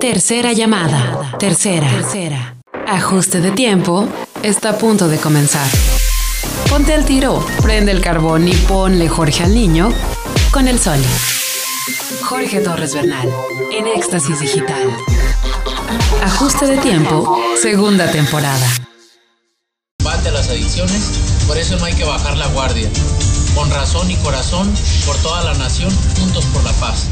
Tercera llamada. Tercera. Tercera. Ajuste de tiempo. Está a punto de comenzar. Ponte al tiro, prende el carbón y ponle Jorge al niño con el sol. Jorge Torres Bernal, en Éxtasis Digital. Ajuste de tiempo, segunda temporada. Bate a las adicciones, por eso no hay que bajar la guardia. Con razón y corazón, por toda la nación, juntos por la paz.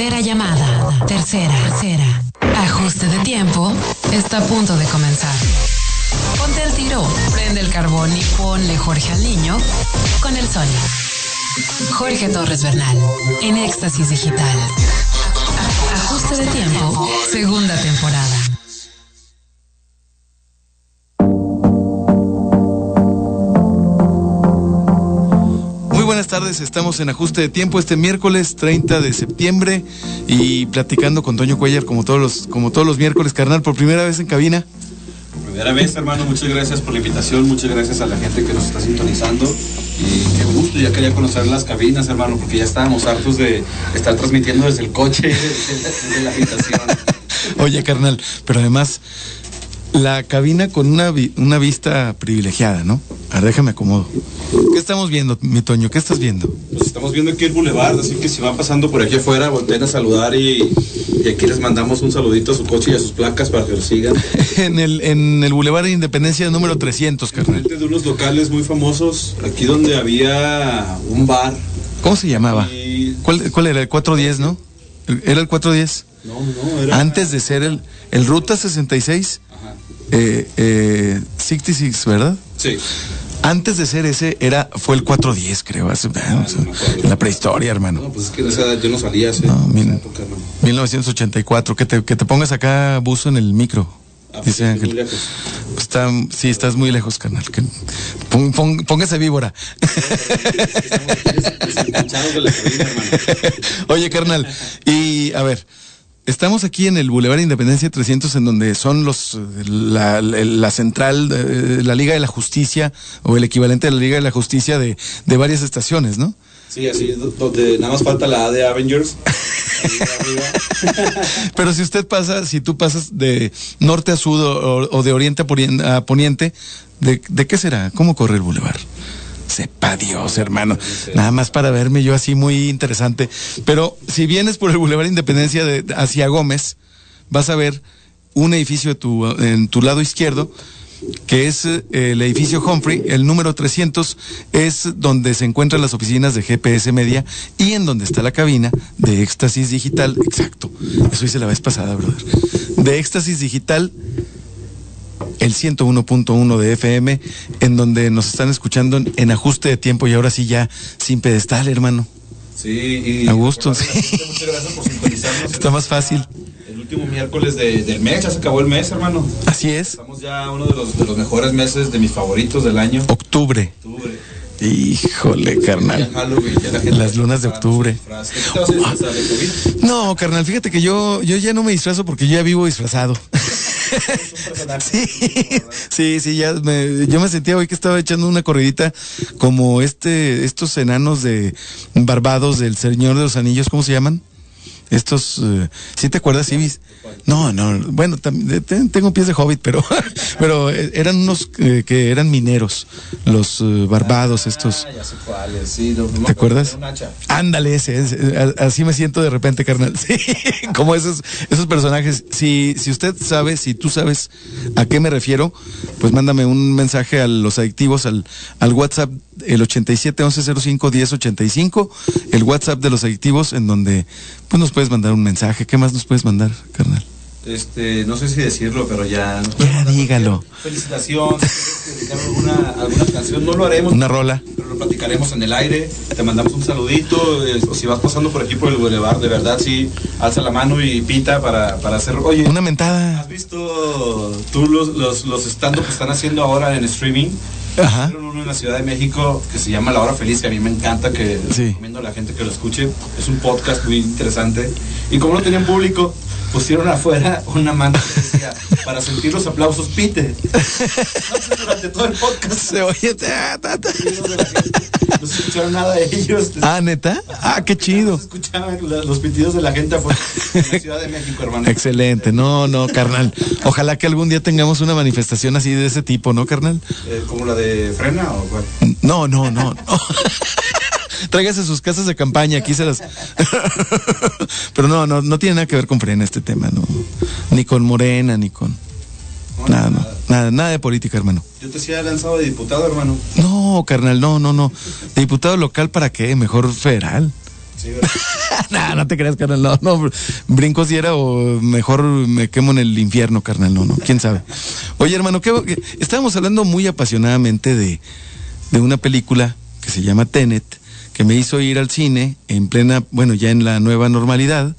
Tercera llamada. Tercera. Tercera. Ajuste de tiempo. Está a punto de comenzar. Ponte el tiro, prende el carbón y ponle Jorge al niño con el sol. Jorge Torres Bernal, en Éxtasis Digital. Ajuste de tiempo, segunda temporada. Tardes, estamos en ajuste de tiempo este miércoles 30 de septiembre y platicando con Toño Cuellar como todos los, como todos los miércoles, carnal, por primera vez en cabina. Primera vez, hermano, muchas gracias por la invitación, muchas gracias a la gente que nos está sintonizando y qué gusto, ya quería conocer las cabinas, hermano, porque ya estábamos hartos de estar transmitiendo desde el coche, desde la habitación. Oye, carnal, pero además la cabina con una, vi- una vista privilegiada, ¿no? A ver, déjame acomodo. ¿Qué estamos viendo, mi Toño? ¿Qué estás viendo? Pues estamos viendo aquí el boulevard, así que si van pasando por aquí afuera, volteen a saludar y, y aquí les mandamos un saludito a su coche y a sus placas para que los sigan. En el, en el Boulevard de Independencia número 300, carnal. De unos locales muy famosos, aquí donde había un bar. ¿Cómo se llamaba? Y... ¿Cuál, cuál era? El 410, ¿no? ¿Era el 410? No, no, era... Antes de ser el, el Ruta 66, Ajá. Eh, eh, 66, ¿verdad? Sí. Antes de ser ese, era, fue el 410, creo. hace- o sea, en la prehistoria, hermano. No, pues es que en esa edad yo no salía hace No, en esa época, hermano. 1984, que te, que te pongas acá buzo en el micro. Ah, Dice sí, Ángel. muy lejos. Pues está, sí, estás muy lejos, carnal. Que, pon- pon- póngase víbora. Desenganchados de la cabina, hermano. Oye, carnal, y a ver, estamos aquí en el Boulevard Independencia 300, en donde son los, eh, la, la- la central, de la Liga de la Justicia, o el equivalente de la Liga de la Justicia de, de varias estaciones, ¿no? Sí, así, do- donde nada más falta la A de Avengers. Pero si usted pasa, si tú pasas de norte a sur o, o de oriente a poniente, ¿de, de qué será? ¿Cómo corre el bulevar? Sepa Dios, hermano. Nada más para verme yo así muy interesante. Pero si vienes por el Boulevard Independencia de, hacia Gómez, vas a ver un edificio en tu lado izquierdo, que es eh, el edificio Humphrey, el número 300, es donde se encuentran las oficinas de GPS Media y en donde está la cabina de Éxtasis Digital. Exacto, eso hice la vez pasada, brother. De Éxtasis Digital, el 101.1 de FM, en donde nos están escuchando en, en ajuste de tiempo y ahora sí ya sin pedestal, hermano. Sí, y. A gusto, Muchas gracias por sintonizarnos. Está más fácil. El último miércoles de- del mes, ya se acabó el mes, hermano. Así es. Estamos ya uno de los, de los mejores meses de mis favoritos del año. Octubre. Octubre. Híjole, carnal. La Las lunas de octubre. No, carnal, fíjate que yo, yo ya no me disfrazo porque yo ya vivo disfrazado. Sí, sí, sí, ya me, yo me sentía hoy que estaba echando una corridita como este, estos enanos de Barbados del Señor de los Anillos, ¿cómo se llaman? Estos, eh, ¿sí te acuerdas, Ibis? No, no, bueno, tengo pies de hobbit, pero, pero eh, eran unos eh, que eran mineros, los Barbados, estos. Ah, ya sé cuáles, sí. no- no me ¿Te acuerdas? Ándale, ese, ese, así me siento de repente, carnal. Sí, como esos, esos personajes. Si, si usted sabe, si tú sabes a qué me refiero, pues mándame un mensaje a los adictivos al, al WhatsApp, el 87 11 05 10 85, el WhatsApp de los adictivos, en donde pues nos puedes mandar un mensaje. ¿Qué más nos puedes mandar, carnal? Este, no sé si decirlo, pero ya. Ya, dígalo. Quieres dedicar alguna, alguna canción, no lo haremos. Una rola. Pero lo platicaremos en el aire. Te mandamos un saludito. eh, o si vas pasando por aquí por el Boulevard, de verdad, sí, alza la mano y pita para, para hacer. Oye, Una mentada. ¿has visto tú los, los, los stand-up que están haciendo ahora en streaming? Ajá. Hicieron uno en la Ciudad de México que se llama La Hora Feliz, que a mí me encanta, que Sí. recomiendo a la gente que lo escuche. Es un podcast muy interesante. Y como no tenían público, pusieron afuera una manta que decía, para sentir los aplausos, pite. Entonces, durante todo el podcast, Se oye. ta. No se escucharon nada de ellos. Ah, neta. Ah, qué No chido. se escuchaban los pitidos de la gente afuera en la Ciudad de México, hermano. Excelente. No, no, carnal. Ojalá que algún día tengamos una manifestación así de ese tipo, ¿no, carnal? Eh, ¿Como la de Frena o cuál? No, no, no, no. Tráigase sus casas de campaña, aquí se las. Pero no, no, no tiene nada que ver con Frena este tema, no. Ni con Morena, ni con. No, Nada, no. Nada, nada de política, hermano. Yo te decía lanzado de diputado, hermano. No, carnal, no, no, no. Diputado local, ¿para qué? Mejor federal. No, no te creas, carnal, no, no. Brincos diera o mejor me quemo en el infierno, carnal, no, no, quién sabe. Oye, hermano, ¿qué, qué- estábamos hablando muy apasionadamente de, de una película que se llama Tenet, que me hizo ir al cine en plena, bueno, ya en la nueva normalidad.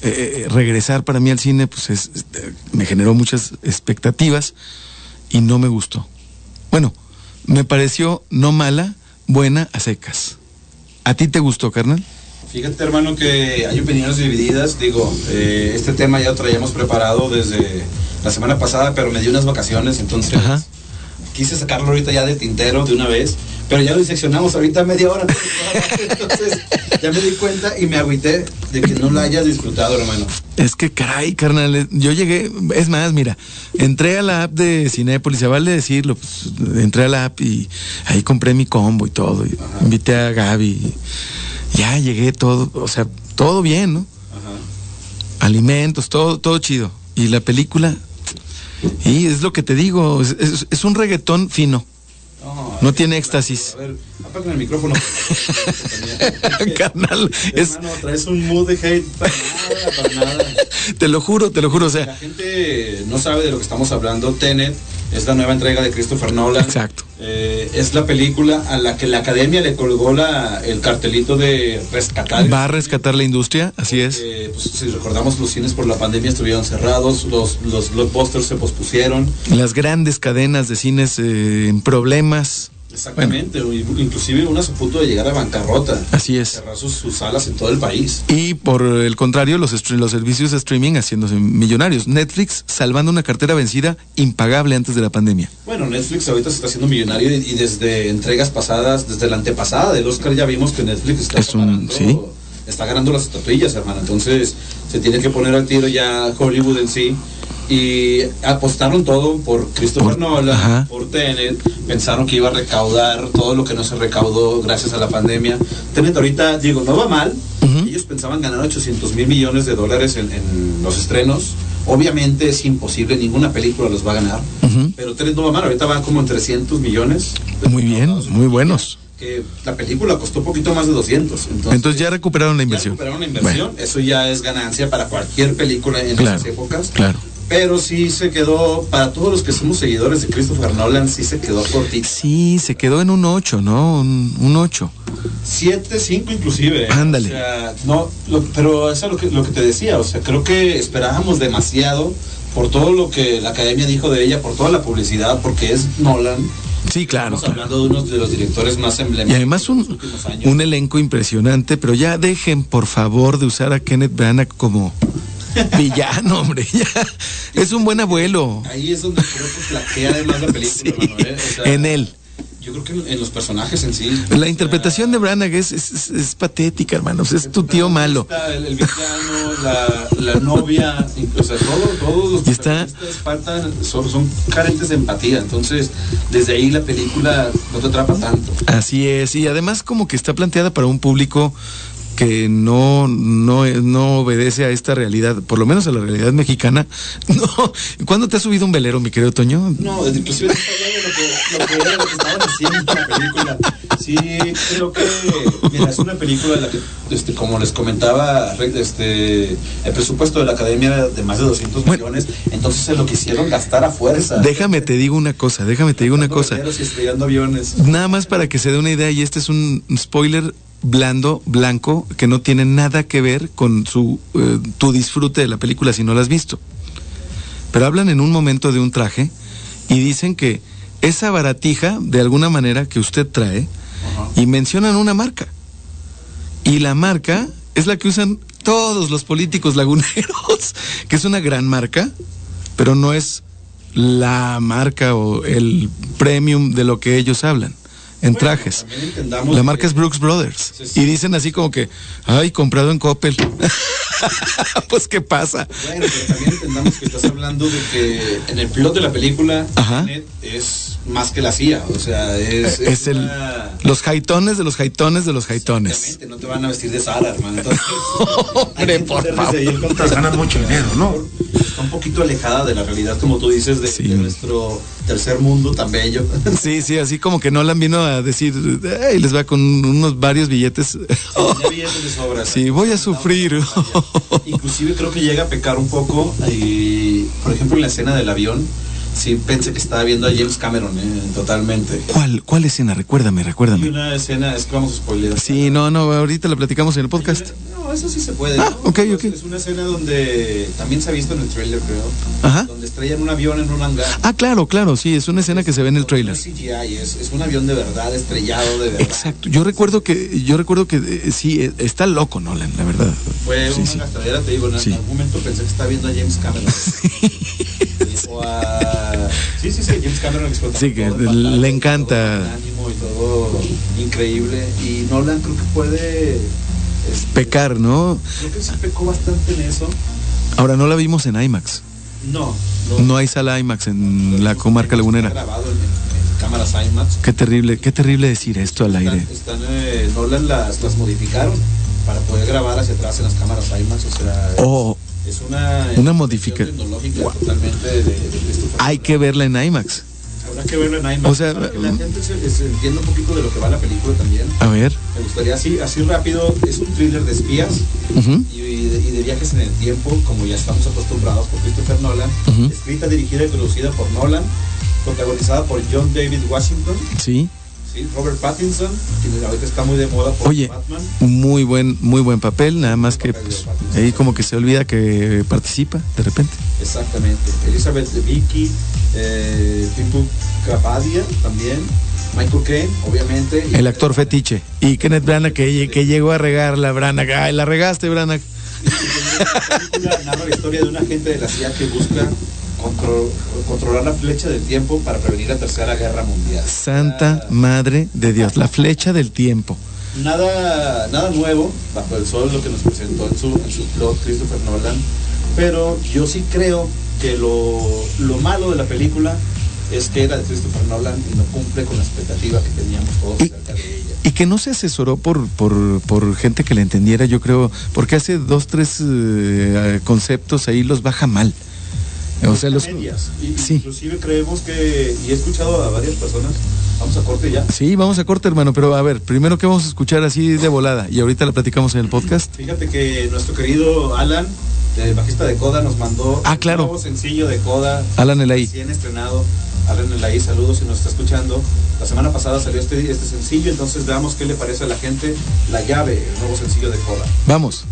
Eh, eh, regresar para mí al cine, pues es- este, me generó muchas expectativas y no me gustó. Bueno, me pareció no mala, buena a secas. ¿A ti te gustó, carnal? Fíjate, hermano, que hay opiniones divididas. Digo, eh, este tema ya lo traíamos preparado desde la semana pasada, pero me di unas vacaciones, entonces Ajá. quise sacarlo ahorita ya de tintero de una vez, pero ya lo diseccionamos ahorita media hora. Entonces, ya me di cuenta y me agüité de que no lo hayas disfrutado, hermano. Es que caray, carnal, yo llegué, es más, mira, entré a la app de Cinépolis, se vale decirlo, pues, entré a la app y ahí compré mi combo y todo, y invité a Gaby, y ya llegué todo, o sea, todo bien, ¿no? Ajá. Alimentos, todo, todo chido. Y la película, y es lo que te digo, es, es- es un reggaetón fino. No tiene éxtasis. A ver, apaguen el micrófono. Carnal, es, Hermano, traes un mood de hate para nada, para nada. te lo juro, te lo juro, o La sea, gente no sabe de lo que estamos hablando. Tenet es la nueva entrega de Christopher Nolan. Exacto. Eh, es la película a la que la academia le colgó la, el cartelito de rescatar. va a rescatar la industria, así es. Eh, pues, si recordamos, los cines por la pandemia estuvieron cerrados, los, los blockbusters se pospusieron. Las grandes cadenas de cines eh, en problemas. Exactamente, inclusive unas a punto de llegar a bancarrota. Así es. Cerrar sus, sus salas en todo el país. Y por el contrario, los, los servicios de streaming haciéndose millonarios. Netflix salvando una cartera vencida impagable antes de la pandemia. Bueno, Netflix ahorita se está haciendo millonario y, y desde entregas pasadas, desde la antepasada del Oscar ya vimos que Netflix está Es un- ganando, sí. está ganando las estatuillas, hermano. Entonces se tiene que poner al tiro ya Hollywood en sí. Y apostaron todo por Christopher Por- Nolan, ajá. por Tenet. Pensaron que iba a recaudar todo lo que no se recaudó gracias a la pandemia. Tenet ahorita, digo, no va mal. Ellos pensaban ganar 800 mil millones de dólares en, en los estrenos. Obviamente es imposible, ninguna película los va a ganar. Pero Tenet no va mal, ahorita van como en 300 millones. Muy bien, muy buenos. Que la película costó poquito más de 200. Entonces, Entonces ya recuperaron la ya inversión. recuperaron la inversión. Eso ya es ganancia para cualquier película en Claro, esas épocas. claro. Pero sí se quedó, para todos los que somos seguidores de Christopher Nolan, sí se quedó cortito. Sí, se quedó en un 8, ¿no? Un, un 8. 7, 5 inclusive. ¿eh? Ándale. O sea, no, lo- pero eso es lo que, lo que te decía, o sea, creo que esperábamos demasiado por todo lo que la academia dijo de ella, por toda la publicidad, porque es Nolan. Sí, claro. Estamos claro. hablando de uno de los directores más Y emblemáticos además de los un, últimos años. un elenco impresionante, pero ya dejen por favor de usar a Kenneth Branagh como villano, hombre. Ya. Es un buen abuelo. Ahí es donde creo que flaquea además la película, Sí, sea, en él. Yo creo que en, en los personajes en sí. La interpretación de Branagh es, es, es- es patética, hermanos. Es tu tío malo. Está El, el villano, la, la novia, o sea, todo, todos los está- faltan, son, son carentes de empatía. Entonces, desde ahí la película no te atrapa tanto. Así es, y además como que está planteada para un público que no, no, no obedece a esta realidad, por lo menos a la realidad mexicana. No, ¿cuándo te has subido un velero, mi querido Toño? No, inclusive lo que, lo que lo que estaban haciendo en la película. Sí, creo que, mira, es una película en la que, este, como les comentaba, este, el presupuesto de la academia era de más de 200 Bueno. millones, entonces se lo quisieron gastar a fuerza. Déjame te digo una cosa, déjame te digo una cosa. Y estrellando aviones. Nada más para que se dé una idea, y este es un spoiler blando, blanco, que no tiene nada que ver con su eh, tu disfrute de la película si no la has visto. Pero hablan en un momento de un traje y dicen que esa baratija, de alguna manera, que usted trae, y mencionan una marca. Y la marca es la que usan todos los políticos laguneros, que es una gran marca, pero no es la marca o el premium de lo que ellos hablan. En Bueno, trajes. La marca es Brooks Brothers. Sí, sí. Y dicen así como que, ay, comprado en Coppel. pues, ¿qué pasa? Bueno, pero también entendamos que estás hablando de que en el plot de la película Ajá. Es más que la CIA, o sea, es, Es el, una- los jaitones de los jaitones de los jaitones. No te van a vestir de Sara, hermano. Entonces, Hombre, por favor. Ganan mucho dinero, ¿no? Está un poquito alejada de la realidad, como tú dices, de, Sí. de nuestro tercer mundo tan bello. Sí, sí, así como que Nolan vino a decir, "Ay, les va con unos varios billetes. Ya billetes de sobra. Sí, voy a sufrir. Inclusive creo que llega a pecar un poco y, por ejemplo, en la escena del avión, sí pensé que estaba viendo a James Cameron, eh, totalmente. ¿Cuál, ¿Cuál escena? Recuérdame, Hay recuérdame. una escena, es que vamos a spoiler. Sí, no, no, ahorita la platicamos en el podcast. No, eso sí se puede. Ah, ¿no? ok, Es- ok. Es una escena donde también se ha visto en el trailer, creo. Ajá. Donde estrellan un avión en un hangar. Ah, claro, claro, sí, es una escena que se ve en el No trailer. es CGI, es, es un avión de verdad, estrellado de verdad. Exacto. Yo recuerdo que, yo recuerdo que eh, sí, eh, está loco Nolan, la verdad. Fue Sí, una sí. gastadera, te digo, en, Sí. algún momento pensé que estaba viendo a James Cameron. O a- Sí, sí, sí, James Cameron explotó. Sí, que todo le encanta. todo ánimo y todo increíble. Y Nolan creo que puede. este, Pecar, ¿no? Creo que sí pecó bastante en eso. Ahora no la vimos en IMAX. No, No hay sala IMAX en la comarca lagunera. grabado en, en cámaras IMAX. Qué terrible, qué terrible decir esto al Están, aire. están, eh, Nolan las, las modificaron para poder grabar hacia atrás en las cámaras IMAX. O sea, Oh, es una, Una innovación modifica- tecnológica totalmente de, de Christopher hay que verla en IMAX. Habrá que verlo en IMAX. O sea, para que la mm. gente se, se entienda un poquito de lo que va la película también. A ver. Me gustaría así, así rápido. Es un thriller de espías y, y de, y de viajes en el tiempo, como ya estamos acostumbrados por Christopher Nolan. Escrita, dirigida y producida por Nolan. Protagonizada por John David Washington, Sí. ¿Sí? Robert Pattinson, quien ahorita está muy de moda por Oye, Batman. muy buen, muy buen papel, nada más que pues, ahí como que se olvida que participa de repente. Exactamente. Elizabeth Debicki, eh, Pipu Capadia también. Michael Caine, obviamente. El actor fetiche. Y Kenneth Branagh que, que llegó a regar la Branagh. Ay, la regaste, Branagh. La película narra la historia de un agente de la CIA que busca contro- controlar la flecha del tiempo para prevenir la tercera guerra mundial. Santa Madre de Dios, la flecha del tiempo. Nada, nada nuevo bajo el sol lo que nos presentó en su, en su plot Christopher Nolan, pero yo sí creo que lo, lo malo de la película es que era de Christopher Nolan y no cumple con la expectativa que teníamos todos acerca de ella. Y que no se asesoró por, por, por gente que la entendiera, yo creo, porque hace dos, tres eh, conceptos ahí los baja mal. O sea, los... medias. Y, Sí. Inclusive creemos que, y he escuchado a varias personas, vamos a corte ya. Sí, vamos a corte, hermano, pero a ver, primero que vamos a escuchar así de volada y ahorita la platicamos en el podcast. Fíjate que nuestro querido Alan, el bajista de Coda, nos mandó Ah, claro. un nuevo sencillo de Coda. Alan Elaí. Recién estrenado. Alan Elaí, saludos si nos está escuchando. La semana pasada salió este, este sencillo, entonces veamos qué le parece a la gente. La llave, el nuevo sencillo de Coda. Vamos.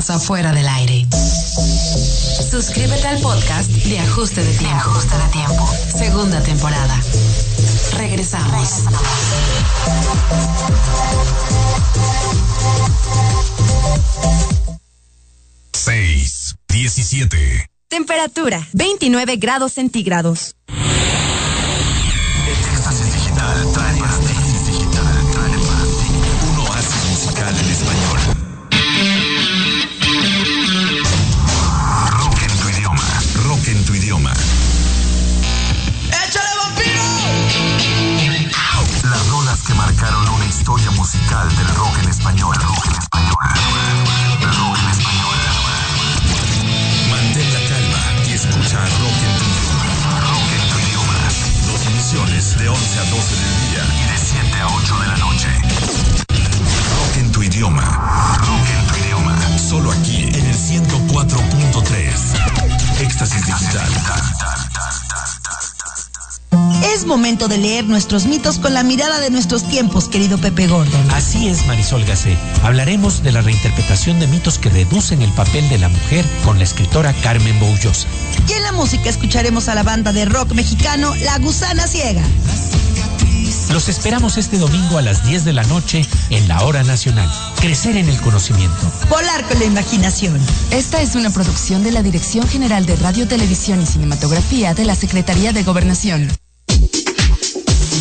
Pasa fuera del aire. Suscríbete al podcast de Ajuste de Tiempo. Ajuste de Tiempo. Segunda temporada. Regresamos. Seis, diecisiete. Temperatura 29 grados centígrados. Musical del rock en español. Rock en español. Rock en español. Mantén la calma y escucha rock en tu idioma. Rock en tu idioma. Dos emisiones de 11 a 12 del día y de 7 a 8 de la noche. Rock en tu idioma. Rock en tu idioma. Solo aquí en el 104.3. Éxtasis digital. Es momento de leer nuestros mitos con la mirada de nuestros tiempos, querido Pepe Gordon. Así es, Marisol Gacé. Hablaremos de la reinterpretación de mitos que reducen el papel de la mujer con la escritora Carmen Boullosa. Y en la música escucharemos a la banda de rock mexicano La Gusana Ciega. Los esperamos este domingo a las 10 de la noche en la Hora Nacional. Crecer en el conocimiento. Volar con la imaginación. Esta es una producción de la Dirección General de Radio, Televisión y Cinematografía de la Secretaría de Gobernación.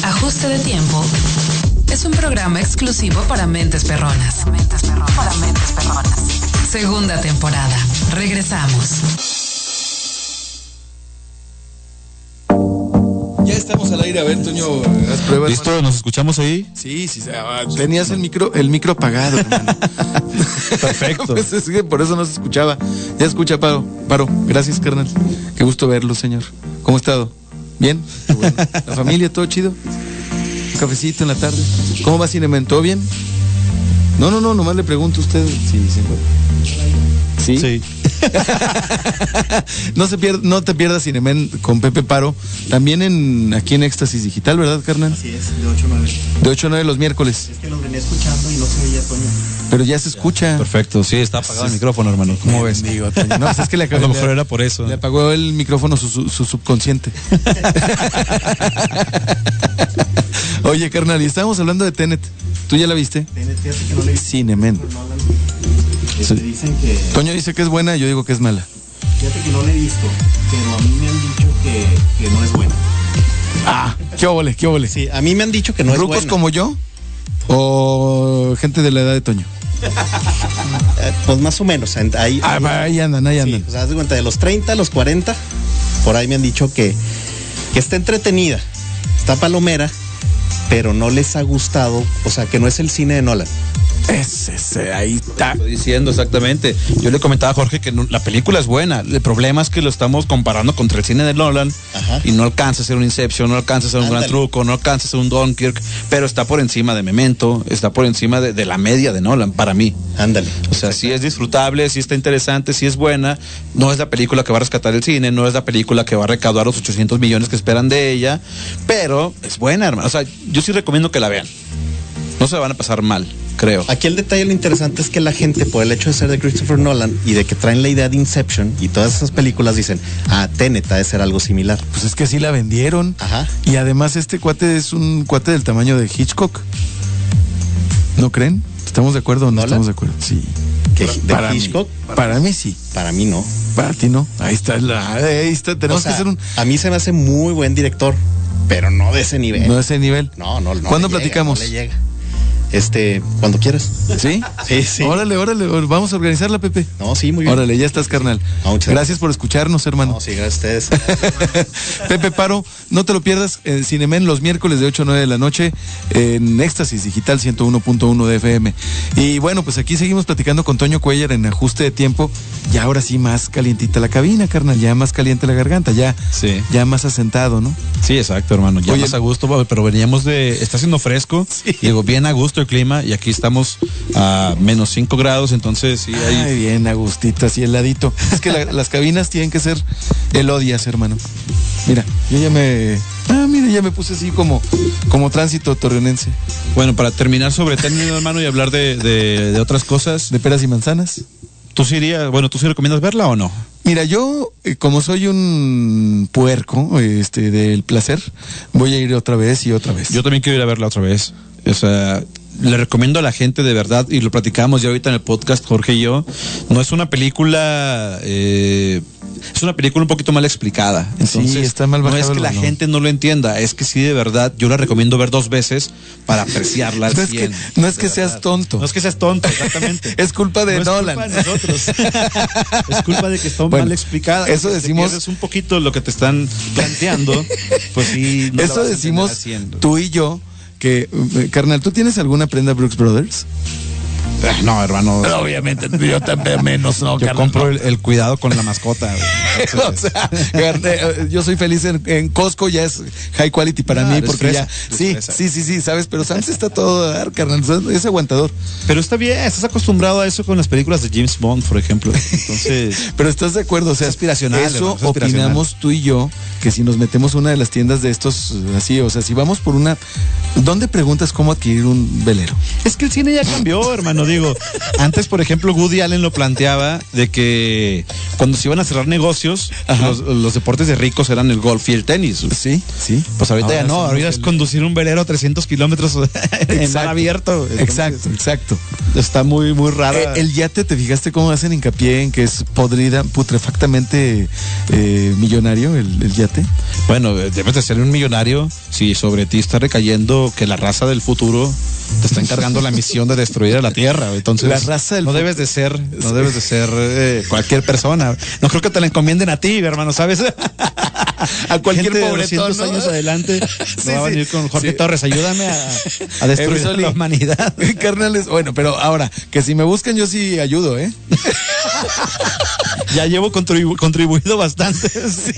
Ajuste de tiempo. Es un programa exclusivo para mentes perronas. Para mentes perronas. Segunda temporada. Regresamos. Ya estamos al aire. A ver, Toño, haz pruebas. ¿Listo? ¿Nos escuchamos ahí? Sí, sí, tenías el micro, el micro apagado, hermano. Perfecto. Pues es que por eso no se escuchaba. Ya escucha, Paro. Paro, gracias, carnal. Qué gusto verlo, señor. ¿Cómo ha estado? ¿Bien? Bueno. ¿La familia, todo chido? ¿Un cafecito en la tarde? ¿Cómo va Cinemen? ¿Todo bien? No, no, no, nomás le pregunto a usted si se ¿Sí? Sí. no, se pier- no te pierdas Cinemen con Pepe Paro. También en aquí en Éxtasis Digital, ¿verdad, carnal? Así es, de 8 a 9. De 8 a 9 los miércoles. Es que los venía escuchando y no se veía Toño. Pero ya se escucha. Perfecto. Sí, está apagado el micrófono, hermano. ¿Cómo ves? Digo, Toño, no, pues es que le A lo mejor era por eso. Le apagó el micrófono su, su- su subconsciente. Oye, carnal, y estábamos hablando de Tenet. ¿Tú ya la viste? Tenet, fíjate que no le vi. Cinemen. Nolan. Este, Dicen que. Toño dice que es buena, yo digo que es mala. Fíjate que no la he visto, pero a mí me han dicho que, que no es buena. Ah, qué óvole, qué óvole. Sí, a mí me han dicho que no es ¿Rucos buena. como yo? ¿O gente de la edad de Toño? Eh, pues más o menos. en- Ahí, Ah, va, ahí andan, ahí sí, andan. o sea, haz de cuenta, de los 30 a los 40, por ahí me han dicho que, que está entretenida, está palomera, pero no les ha gustado, o sea, que no es el cine de Nolan. Ese, ese, ahí está. Estoy diciendo exactamente. Yo le comentaba a Jorge que no- la película es buena. El problema es que lo estamos comparando contra el cine de Nolan Ajá. y no alcanza a ser un Inception, no alcanza a ser un Gran. Truco, no alcanza a ser un Dunkirk, pero está por encima de Memento, está por encima de, de la media de Nolan para mí. Ándale. O sea, sí es disfrutable, sí está interesante, sí es buena. No es la película que va a rescatar el cine, no es la película que va a recaudar los 800 millones que esperan de ella, pero es buena, hermano. O sea, yo sí recomiendo que la vean. No se van a pasar mal, creo. Aquí el detalle lo interesante es que la gente, por el hecho de ser de Christopher Nolan y de que traen la idea de Inception y todas esas películas, dicen, ah, Tenet ha de ser algo similar. Pues es que sí la vendieron. Ajá. Y además este cuate es un cuate del tamaño de Hitchcock. ¿No creen? ¿Estamos de acuerdo o no ¿Nolan? estamos de acuerdo? Sí. De Para mí. Hitchcock, Para mí sí. para mí no. Para ti no. Ahí está la. Ahí está. Tenemos O sea, que hacer un. A mí se me hace muy buen director, pero no de ese nivel. No a ese nivel. No, no, no. ¿Cuándo le llega, platicamos? no le llega. Este, cuando quieras. ¿Sí? Sí, sí. Órale, órale. Vamos a organizarla, Pepe. No, sí, muy bien. Órale, ya estás, carnal. No, muchas gracias por escucharnos, hermano. No, sí, gracias a ustedes. Pepe Paro, no te lo pierdas en Cinemen los miércoles de 8 a 9 de la noche en Éxtasis Digital 101.1 de FM. Y bueno, pues aquí seguimos platicando con Toño Cuellar en ajuste de tiempo. Y ahora sí más calientita la cabina, carnal, ya más caliente la garganta, ya, Sí. ya más asentado, ¿no? Sí, exacto, hermano. Ya Oye, más a gusto, pero veníamos de. Está haciendo fresco. Digo, bien a gusto. El clima y aquí estamos a menos 5 grados, entonces sí hay... Ay, bien, Agustito, así heladito. Es que la- las cabinas tienen que ser elodias, hermano. Mira, yo ya me. Ah, mira, ya me puse así como, como tránsito torreonense. Bueno, para terminar sobre término, hermano, y hablar de, de- de otras cosas, De peras y manzanas. ¿tú sí irías, bueno, tú sí recomiendas verla o no? Mira, yo, eh, como soy un puerco este, del placer, voy a ir otra vez y otra vez. Yo también quiero ir a verla otra vez. O sea, le recomiendo a la gente de verdad, y lo platicamos ya ahorita en el podcast, Jorge y yo, no es una película... eh, es una película un poquito mal explicada. Entonces, está mal no es que la gente no lo entienda, es que sí, de verdad, yo la recomiendo ver dos veces para apreciarla al no es que, 100. no es que De seas tonto. No es que seas tonto, exactamente. Es culpa de No es Nolan. culpa de nosotros. es culpa de que está Bueno, mal explicada. eso decimos- pierdes un poquito lo que te están planteando, pues sí. Eso decimos al 100. tú y yo, que, eh, carnal, ¿tú tienes alguna prenda Brooks Brothers? Ah, No, hermano. Obviamente, yo también menos, no, Yo compro el, el cuidado con la mascota. o sea, eh, yo soy feliz en, en Costco, ya es high quality para Ah, mí, porque fresa, ya. Sí, fresa. sí, sí, sí, sabes, pero Sam's está todo a dar, carnal, es aguantador. Pero está bien, estás acostumbrado a eso con las películas de James Bond, por ejemplo. Entonces, Pero estás de acuerdo, o sea, Es aspiracional, eso hermano, es aspiracional. opinamos tú y yo, que si nos metemos a una de las tiendas de estos, eh, así, o sea, si vamos por una, ¿dónde preguntas cómo adquirir un velero? es que el cine ya cambió, hermano. Digo, antes, por ejemplo, Woody Allen lo planteaba de que cuando se iban a cerrar negocios, los, los deportes de ricos eran el golf y el tenis. Sí, sí. Pues ahorita Ahora ya no, ahorita es el- conducir un velero a 300 kilómetros en mar abierto. Exacto, exacto. Está muy, muy rara. Eh, el yate, ¿te fijaste cómo hacen hincapié en que es podrida, putrefactamente eh, millonario el, el yate? Bueno, debes de ser un millonario si sobre ti está recayendo que la raza del futuro te está encargando la misión de destruir a la Tierra. Entonces, La raza del no debes de ser, no debes de ser eh, cualquier persona. No creo que te la encomienden a ti, hermano, ¿sabes? A cualquier Gente de pobretón, 200 ¿no? años adelante Sí, va a sí. venir con Jorge Sí. Torres, ayúdame a, a destruir Soli. la humanidad. Carnales, bueno, pero ahora, que si me buscan yo sí ayudo, ¿eh? ya llevo contribu- contribuido bastante. Sí.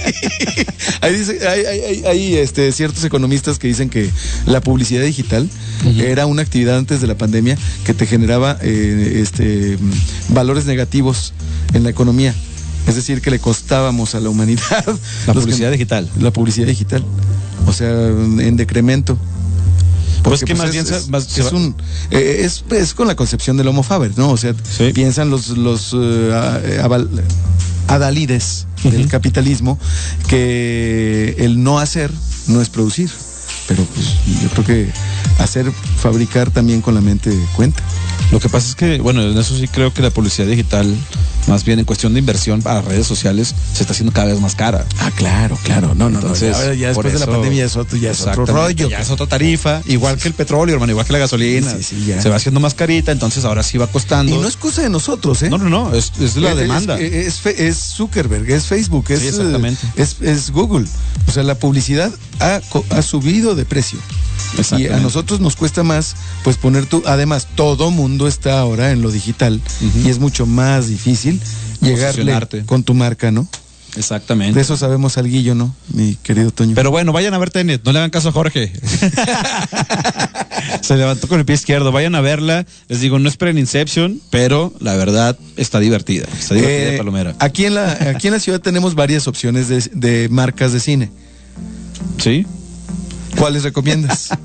Hay, dice- hay, hay- hay- hay, este, ciertos economistas que dicen que la publicidad digital era una actividad antes de la pandemia que te generaba eh, este, valores negativos en la economía. Es decir, que le costábamos a la humanidad. La que- publicidad digital. La publicidad digital. O sea, en decremento. Pues Porque, que más es- bien es, más- se es va- un eh, es, es con la concepción del homo faber, ¿no? O sea, Sí. piensan los los eh, aval- adalides del capitalismo que el no hacer no es producir. Pero pues yo creo que hacer, fabricar también con la mente cuenta. Lo que pasa es que, bueno, en eso sí creo que la publicidad digital, más bien en cuestión de inversión para redes sociales, se está haciendo cada vez más cara. Ah, claro, claro. No, no, Entonces, no. Ya, después de la eso- pandemia es otro, ya es otro rollo. Ya es otra tarifa, igual que el petróleo, hermano, igual que la gasolina. Sí, sí, ya. Se va haciendo más carita, entonces ahora sí va costando. Y no es cosa de nosotros, ¿eh? no, no, no, es, es la Es- demanda. Es, es Zuckerberg, es Facebook, es, exactamente. es, Google. O sea, la publicidad ha, ha subido de precio. Y a Exactamente. Nosotros nos cuesta más, pues poner tú. Además, todo mundo está ahora en lo digital y es mucho más difícil llegarle con tu marca, ¿no? Exactamente. De eso sabemos alguillo, ¿no? Mi querido Toño. Pero bueno, vayan a ver Tenet, no le hagan caso a Jorge. Se levantó con el pie izquierdo, vayan a verla. Les digo, no esperen Inception, pero la verdad está divertida. Está divertida, Eh, Palomera. aquí, en la, aquí en la ciudad tenemos varias opciones de, de marcas de cine. ¿Sí? ¿Cuáles recomiendas?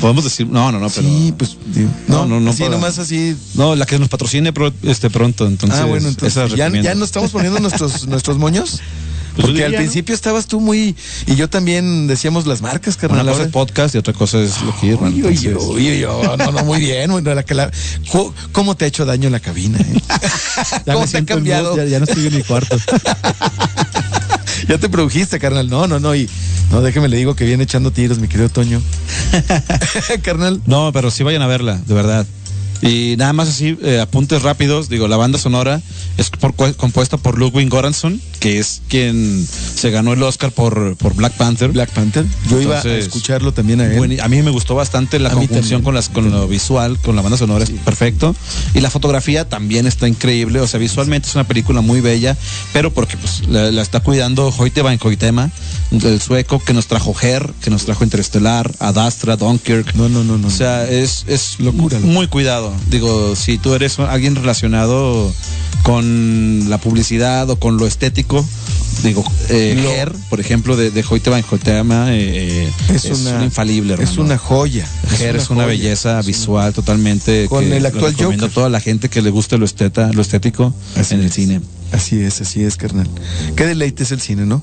Podemos decir, no, no, no, pero. Sí, pues. digo, No, no, no Así puedo. nomás así. No, la que nos patrocine pro- este pronto, entonces. ah, bueno, entonces. esa ¿Ya, ya nos estamos poniendo nuestros, nuestros moños. Pues Porque yo al principio estabas tú muy. Y yo también decíamos las marcas, carnal. Una cosa es podcast y otra cosa es lo que hermano, uy, uy, uy, uy, no, no, muy bien. bueno, la que la- ¿Cómo te ha hecho daño la cabina? eh? Ya ¿Cómo me te ha cambiado? mood, Ya, ya no estoy en mi cuarto. Ya te produjiste, carnal. No, no, no. Y no, déjeme le digo que viene echando tiros, mi querido Toño. carnal. No, pero sí vayan a verla, de verdad. Y nada más así, eh, apuntes rápidos. Digo, la banda sonora es por- compuesta por Ludwig Göransson, que es quien se ganó el Oscar por, por Black Panther. Black Panther. Yo iba a escucharlo también a él. Bueno, a mí me gustó bastante la A conjunción con las con lo visual, con la banda sonora es perfecto y la fotografía también está increíble, o sea, visualmente es una película muy bella, pero porque pues la, la está cuidando Hoyte Van Hoytema, el sueco que nos trajo Her, que nos trajo Interestelar, Adastra, Dunkirk. No, no, no, no. O sea, es, es Locura, muy, cuidado. Digo, si tú eres alguien relacionado con la publicidad o con lo estético, digo, eh, Her, por ejemplo, de, de Hoyte eh, eh, es, un infalible, Es una joya. Her es una joya. belleza Es una- visual totalmente. Con que el actual recomiendo Joker. a toda la gente que le guste lo, esteta, lo estético Así en el es. cine. Así es, así es, carnal. Qué deleite es el cine, ¿no?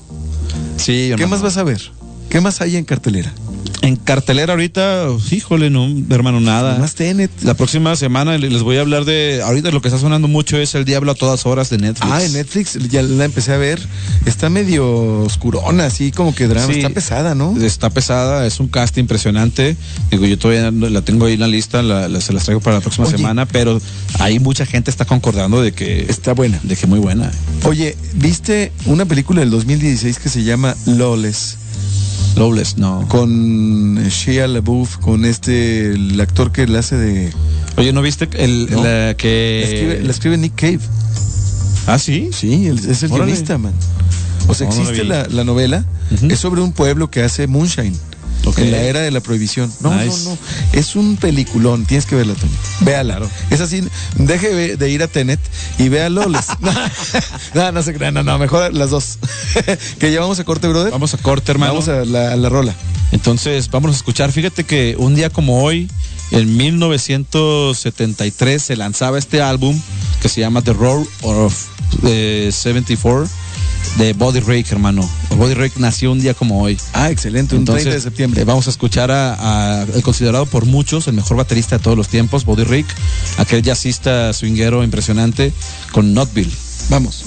Sí, ¿Qué más vas a ver? ¿Qué más hay en cartelera? En cartelera ahorita, híjole, no, hermano, nada. Más Tenet. La próxima semana le- les voy a hablar de. Ahorita lo que está sonando mucho es El Diablo a todas horas de Netflix. Ah, en Netflix ya la empecé a ver. Está medio oscurona, así como que drama. Sí. Está pesada, ¿no? Está pesada, es un cast impresionante. Digo, yo todavía la tengo ahí en la lista, la- la- se las traigo para la próxima Oye. semana, pero ahí mucha gente está concordando de que Está buena. de que muy buena. Oye, ¿viste una película del 2016 que se llama Lawless? Lawless, no. Con Shia LaBeouf, con este, el actor que la hace de... Oye, ¿no viste el, No. la La que escribe, la escribe Nick Cave. Ah, sí. Sí, es el Órale. guionista, man. O sea, no la existe la, la novela, Ujú. es sobre un pueblo que hace moonshine. En la era de la prohibición. No, Nice. no, no. Es un peliculón. Tienes que verla, Toño. Véala. Claro. Es así. Deje de- ir a Tenet y vea Lawless. no, no se crean. No, no. Mejor las dos. que llevamos a corte, brother. Vamos a corte, hermano. Vamos a la, a la rola. Entonces, vamos a escuchar. Fíjate que un día como hoy, en 1973, se lanzaba este álbum que se llama The Roar of eh, 74 de Body Rake, hermano. Body Rake nació un día como hoy. Ah, excelente. Un Entonces, 30 de septiembre. eh, vamos a escuchar a, a- el considerado por muchos el mejor baterista de todos los tiempos, Body Rick, aquel jazzista swinguero impresionante con Notville. Vamos.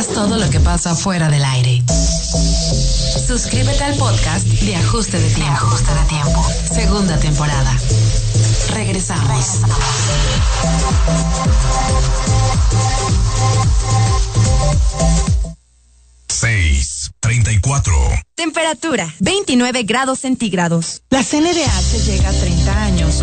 Pierdas todo lo que pasa fuera del aire. Suscríbete al podcast de Ajuste de Tiempo. Ajuste de Tiempo. Segunda temporada. Regresamos. 6, 34. Temperatura, 29 grados centígrados. La CNDH llega a 30 años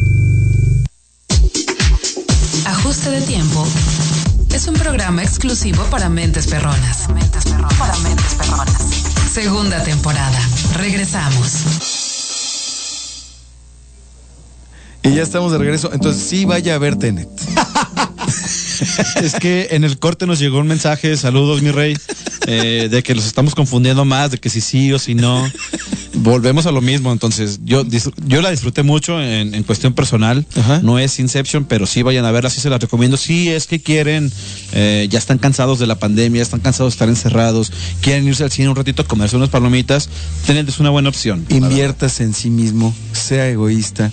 Ajuste de Tiempo es un programa exclusivo para mentes perronas. Para mentes perronas. Segunda temporada. Regresamos. Y ya estamos de regreso. Entonces sí vaya a ver Tenet. es que en el corte nos llegó un mensaje, saludos mi rey, eh, de que los estamos confundiendo más, de que si sí o si no. Volvemos a lo mismo, entonces yo, yo la disfruté mucho en, en cuestión personal, no es Inception, pero sí vayan a verla, sí se la recomiendo, si es que quieren, eh, ya están cansados de la pandemia, están cansados de estar encerrados, quieren irse al cine un ratito a comerse unas palomitas, es una buena opción. Inviértase en sí mismo, sea egoísta,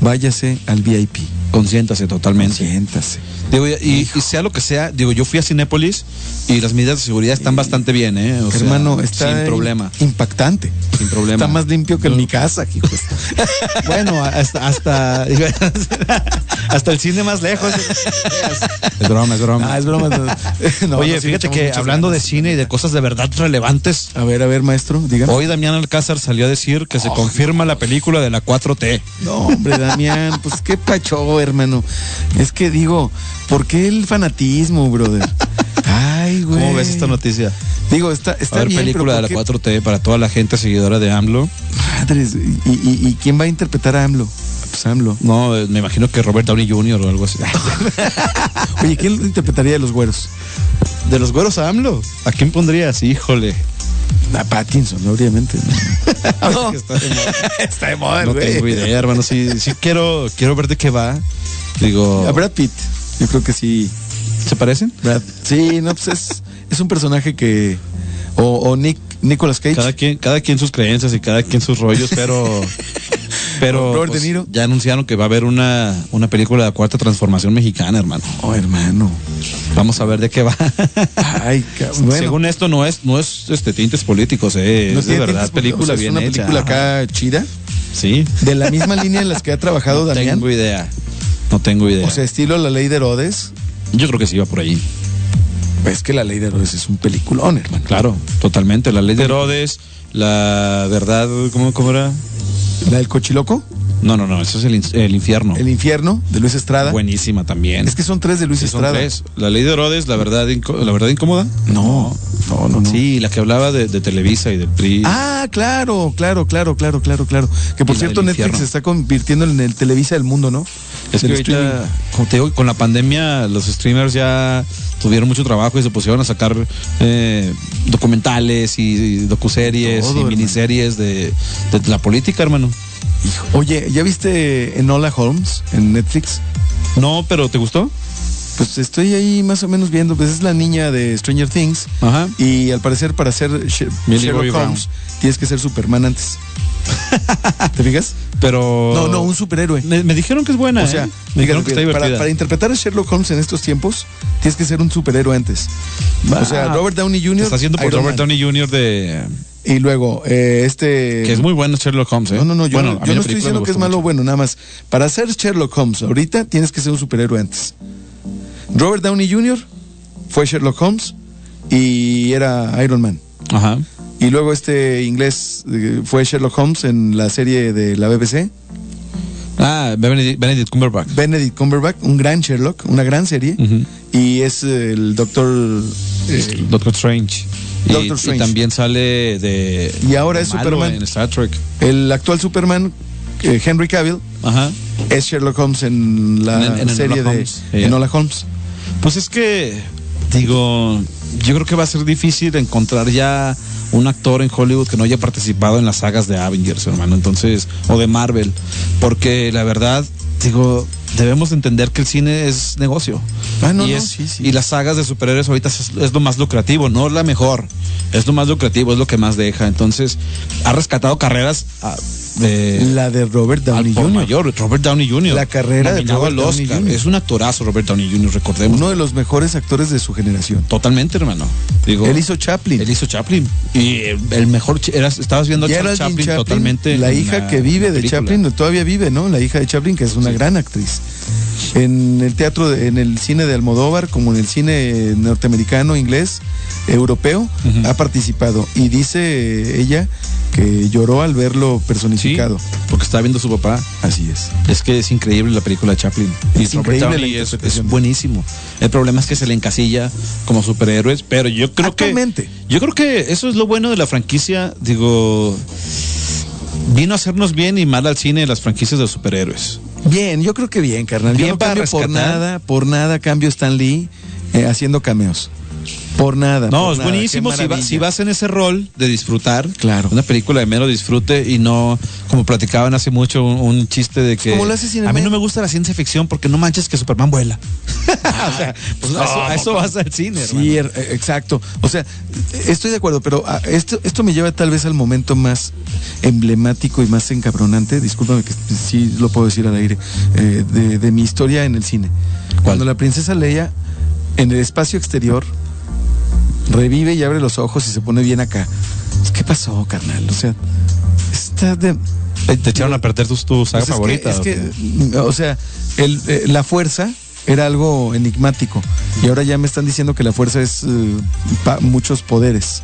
váyase al VIP. Consiéntase totalmente. Consiéntase. Digo, y, sea lo que sea, digo, yo fui a Cinépolis y las medidas de seguridad están bastante bien, ¿eh? O sea, Hermano, está sin problema. impactante. Sin problema. Está más limpio que en mi casa, hijos. Bueno, hasta, hasta, hasta el cine más lejos. Es broma, es broma. Ah, es broma. No, Oye, no, fíjate que hablando ganas. de cine y de cosas de verdad relevantes. A ver, a ver, maestro, dígame. Hoy Damián Alcázar salió a decir que se confirma la película de la 4T. No, hombre, Damián, pues qué pacho, hermano. Es que digo, ¿por qué el fanatismo, brother? Ay, güey. ¿Cómo ves esta noticia? Digo, está, a está bien, película de la ¿por 4T para toda la gente seguidora de AMLO. Madres, ¿y, y, y quién va a interpretar a AMLO? Pues AMLO. No, eh, me imagino que Robert Downey Jr. o algo así. Oye, ¿quién interpretaría de los güeros? ¿De los güeros a AMLO? ¿A quién pondrías? Híjole. A Pattinson, obviamente. ¿no? Está de moda, No güey. tengo idea, hermano. Sí, sí quiero, quiero ver de qué va. Digo, A Brad Pitt. Yo creo que sí. ¿se parecen? Brad. Sí, no, pues es, es un personaje que. O, o Nick, Nicolas Cage. Cada quien, cada quien sus creencias y cada quien sus rollos, pero. Pero Robert pues, De Niro. ya anunciaron que va a haber una, una película de la cuarta transformación mexicana, hermano. Oh, hermano. Vamos a ver de qué va. Ay, cabrón. Bueno, Según esto no es, no es este tintes políticos, eh, no es de verdad película o sea, es bien una hecha. película acá chida. Sí. De la misma línea en las que ha trabajado No Damián. tengo idea. No tengo idea. O sea, estilo La Ley de Herodes. Yo creo que sí va por ahí. Es que La Ley de Herodes es un peliculón, hermano. Claro, totalmente. La ley de Herodes, la verdad, ¿cómo, cómo era? La del Cochiloco, No, no, no, eso es el, in- el infierno. El Infierno, de Luis Estrada. Buenísima también. Es que son tres de Luis Sí, son Estrada. tres. La ley de Herodes, la verdad, la verdad incómoda. No, no, no, no. Sí, la que hablaba de, de Televisa y del PRI. Ah, claro, claro, claro, claro, claro, claro. Que por cierto Netflix infierno. se está convirtiendo en el Televisa del mundo, ¿no? es que ahorita, te digo, con la pandemia, los streamers ya tuvieron mucho trabajo y se pusieron a sacar eh, documentales y, y docuseries Todo, y hermano. miniseries de, de la política, hermano. Oye, ¿ya viste Enola Holmes en Netflix? No, pero ¿te gustó? Pues estoy ahí más o menos viendo, pues es la niña de Stranger Things Ajá. y al parecer para ser Millie Sherlock Brown. Holmes tienes que ser Superman antes. ¿Te fijas? Pero. No, no, un superhéroe. Me, me dijeron que es buena. O sea, ¿eh? me dijeron que está para, divertida. para interpretar a Sherlock Holmes en estos tiempos, tienes que ser un superhéroe antes. o sea, Robert Downey Jr. está haciendo por Iron Robert Man. Downey Jr. de. Y luego, eh, este. Que es muy bueno Sherlock Holmes, ¿eh? No, no, no, yo, Bueno, no, yo no estoy diciendo que es malo o bueno, nada más. Para ser Sherlock Holmes ahorita tienes que ser un superhéroe antes. Robert Downey Jr. fue Sherlock Holmes y era Iron Man. Ajá. Y luego este inglés eh, fue Sherlock Holmes en la serie de la BBC. Ah, Benedict, Cumberbatch. Benedict Cumberbatch, un gran Sherlock, una gran serie. Y es el doctor... eh, Doctor Strange. Y, Doctor y Strange. también sale de. Y ahora es Superman. En Star Trek. el actual Superman, eh, Henry Cavill, Ajá. es Sherlock Holmes en la En- en serie de Holmes. Yeah. Enola Holmes. Pues es que, digo, yo creo que va a ser difícil encontrar ya un actor en Hollywood que no haya participado en las sagas de Avengers, hermano, entonces, o de Marvel, porque la verdad, digo, debemos entender que el cine es negocio. Ah, no, y, no, sí, sí. y las sagas de superhéroes ahorita es, es lo más lucrativo, no la mejor, es lo más lucrativo, es lo que más deja. Entonces, ha rescatado carreras ah, de, La de Robert Downey Jr. mayor, Robert Downey Jr. La carrera de Robert al Downey Oscar. Jr. Es un actorazo Robert Downey Jr., recordemos. Uno de los mejores actores de su generación. Totalmente, hermano. Digo, Él hizo Chaplin. él hizo Chaplin. Y el, el mejor, era, estabas viendo a Chaplin, Chaplin, totalmente. La hija que vive de. Chaplin, todavía vive, ¿no? La hija de Chaplin, que es una gran actriz. En el teatro, de- en el cine de Almodóvar, como en el cine norteamericano, inglés, europeo, ha participado. Y dice ella que lloró al verlo Sí, personificado. porque estaba viendo a su papá. Así es. Es que es increíble la película de Chaplin. Y Es increíble es, es buenísimo. El problema es que se le encasilla como superhéroes, pero yo creo que. Actualmente. Yo creo que eso es lo bueno de la franquicia. Digo. Vino a hacernos bien y mal al cine las franquicias de superhéroes. Bien, yo creo que bien, carnal. Yo Bien no para cambio por nada, por nada cambio Stan Lee eh, haciendo cameos. Por nada. No, por es nada. buenísimo si, va- si vas en ese rol de disfrutar. Claro. Una película de mero disfrute y no, como platicaban hace mucho, un, un chiste de que. Lo hace a mí no me gusta la ciencia ficción porque no manches que Superman vuela. o sea, pues a eso, a eso vas al cine, Sí, er- eh, exacto. O sea, estoy de acuerdo, pero ah, esto, esto me lleva tal vez al momento más emblemático y más encabronante, discúlpame que sí lo puedo decir al aire, eh, de, de mi historia en el cine. Cuando la princesa Leia en el espacio exterior revive y abre los ojos y se pone bien acá. ¿Qué pasó, carnal? O sea, está de... Te echaron a perder tu, tu saga Pues es favorita. que- es ¿o que, qué? mm, o sea, el, eh, la fuerza era algo enigmático y ahora ya me están diciendo que la fuerza es eh, pa- muchos poderes.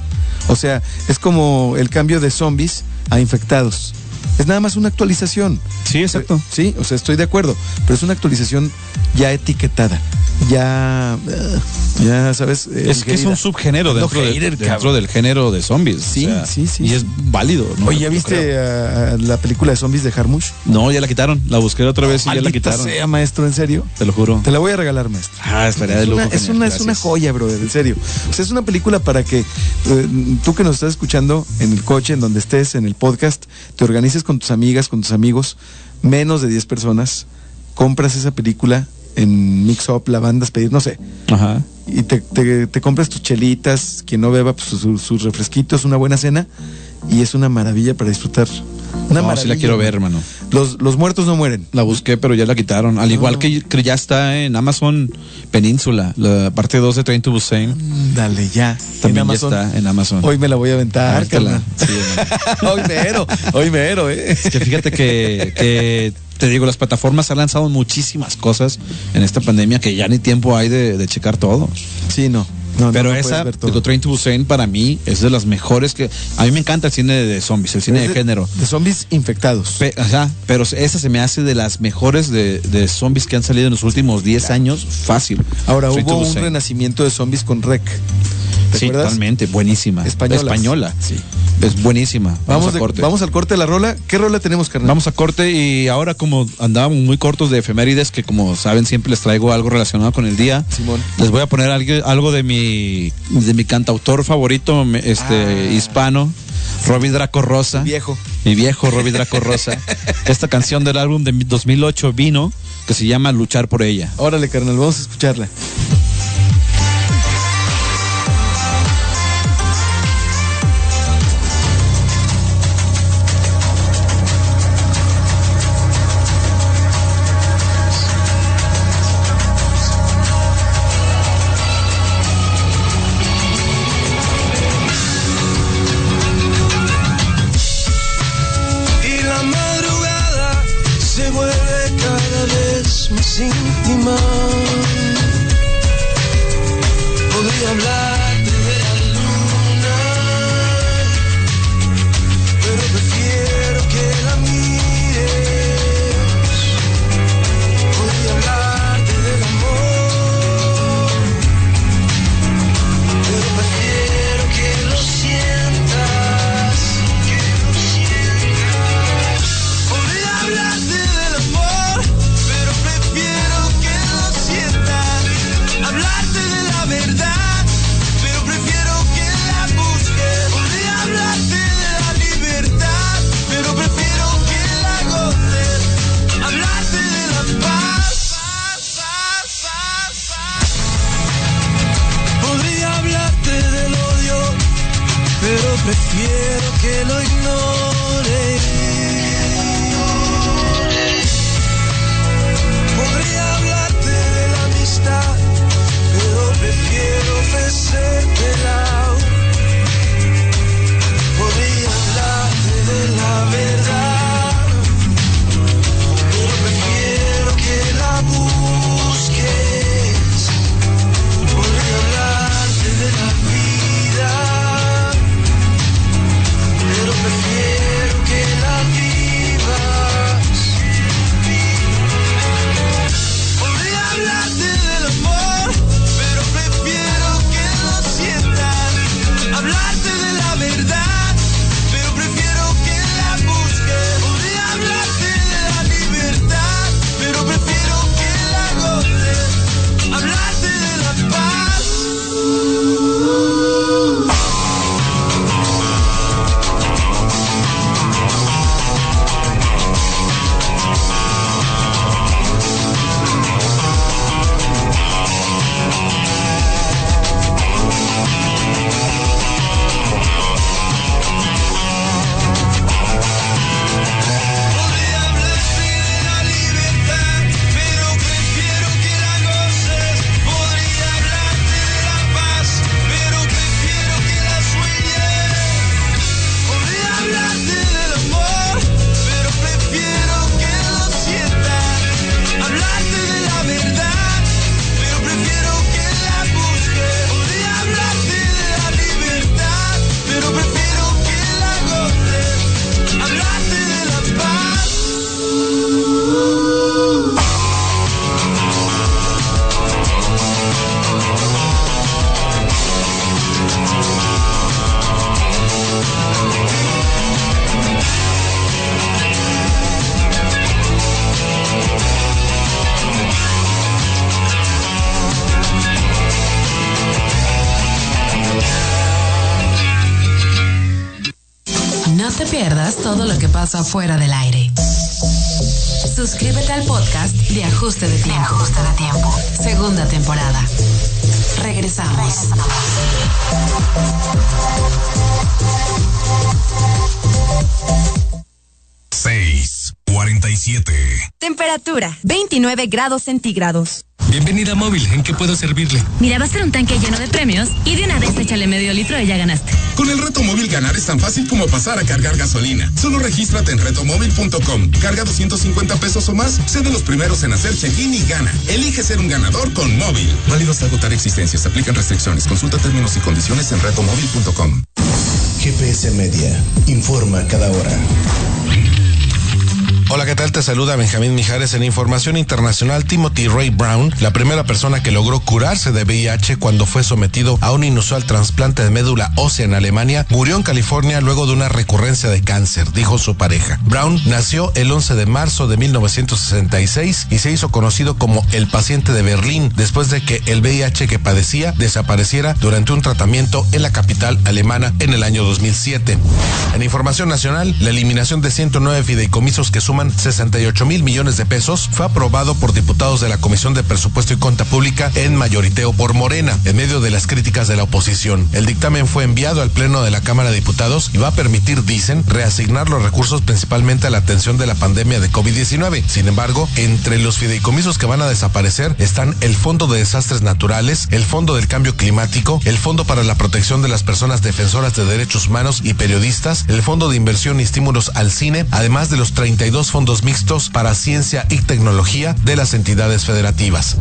O sea, es como el cambio de zombies a infectados. Es nada más una actualización. Sí, exacto. Eh, Sí, o sea, estoy de acuerdo, pero es una actualización ya etiquetada, ya, eh, ya sabes. eh, Es que es un subgénero dentro, de- hater, dentro del género de zombies. o Sí, sea, sí, sí. Y es válido. ¿no? Oye, ¿ya viste a- a la película de zombies de Harmush? No, ya la quitaron. La busqué otra vez y ya la quitaron. sea, maestro, ¿en serio? Te lo juro. Te la voy a regalar, maestro. Ah, de Es lujo. una, es, una, es una joya, brother, en serio. O sea, es una película para que eh, tú que nos estás escuchando en el coche, en donde estés, en el podcast, te organices con tus amigas, con tus amigos, menos de 10 personas, compras esa película en Mix Up, la bandas, pedir, no sé, Ajá. y te, te- te compras tus chelitas, quien no beba, pues, sus, sus refresquitos, una buena cena, y es una maravilla para disfrutar. Una no, sí la quiero ver, hermano. Los, los muertos no mueren. La busqué, pero ya la quitaron. Al igual que, que ya está en Amazon Península, la parte 2 de Train to Busan. Dale, ya. También ya está en Amazon. Hoy me la voy a aventar, carnal. Sí, hoy mero, hoy mero, eh. Es que fíjate que, que te digo, las plataformas han lanzado muchísimas cosas en esta pandemia que ya ni tiempo hay de, de checar todo. Sí, no. No Pero no, esa, digo, Train to Busan para mí es de las mejores que... A mí me encanta el cine de zombies, el cine de género. De zombies infectados. Pe- ajá, pero esa se me hace de las mejores de, de zombies que han salido en los últimos 10 años, fácil. Ahora Train hubo un renacimiento de zombies con Rec. ¿Te Sí, acuerdas? totalmente, buenísima. Españolas. Española. Sí. Es buenísima. Vamos, Vamos, a corte. vamos al corte de la rola. ¿Qué rola tenemos, carnal? Vamos a corte y ahora como andábamos muy cortos de efemérides, que como saben siempre les traigo algo relacionado con el día, Simón. les voy a poner algo, algo de mi de mi cantautor favorito, este Ah. hispano, Robbie Draco Rosa. Viejo. Mi viejo Robbie Draco Rosa. Esta canción del álbum de 2008 vino, que se llama Luchar por ella. Órale, carnal, vamos a escucharla. sin timón. Podría hablar. Pasa fuera del aire. Suscríbete al podcast de Ajuste de Tiempo. Ajuste de Tiempo. Segunda temporada. Regresamos. Seis, cuarenta y siete. Temperatura 29 grados centígrados. Bienvenida a Móvil, ¿en qué puedo servirle? Mira, va a ser un tanque lleno de premios y de una vez échale medio litro y ya ganaste. Con el reto móvil ganar es tan fácil como pasar a cargar gasolina. Solo regístrate en retomóvil.com. Carga 250 pesos o más, sé de los primeros en hacer check-in y gana. Elige ser un ganador con móvil. Válido hasta agotar existencias. Aplican restricciones. Consulta términos y condiciones en retomóvil.com. GPS Media. Informa cada hora. Hola, ¿qué tal? Te saluda Benjamín Mijares en Información Internacional. Timothy Ray Brown, la primera persona que logró curarse de VIH cuando fue sometido a un inusual trasplante de médula ósea en Alemania, murió en California luego de una recurrencia de cáncer, dijo su pareja. Brown nació el 11 de marzo de 1966 y se hizo conocido como el paciente de Berlín después de que el VIH que padecía desapareciera durante un tratamiento en la capital alemana en el año 2007. En Información Nacional, la eliminación de 109 fideicomisos que suman 68 mil millones de pesos fue aprobado por diputados de la Comisión de Presupuesto y Cuenta Pública en mayoriteo por Morena, en medio de las críticas de la oposición. El dictamen fue enviado al Pleno de la Cámara de Diputados y va a permitir, dicen, reasignar los recursos principalmente a la atención de la pandemia de COVID-19. Sin embargo, entre los fideicomisos que van a desaparecer están el Fondo de Desastres Naturales, el Fondo del Cambio Climático, el Fondo para la Protección de las Personas Defensoras de Derechos Humanos y Periodistas, el Fondo de Inversión y Estímulos al Cine, además de los 32 fondos mixtos para ciencia y tecnología de las entidades federativas.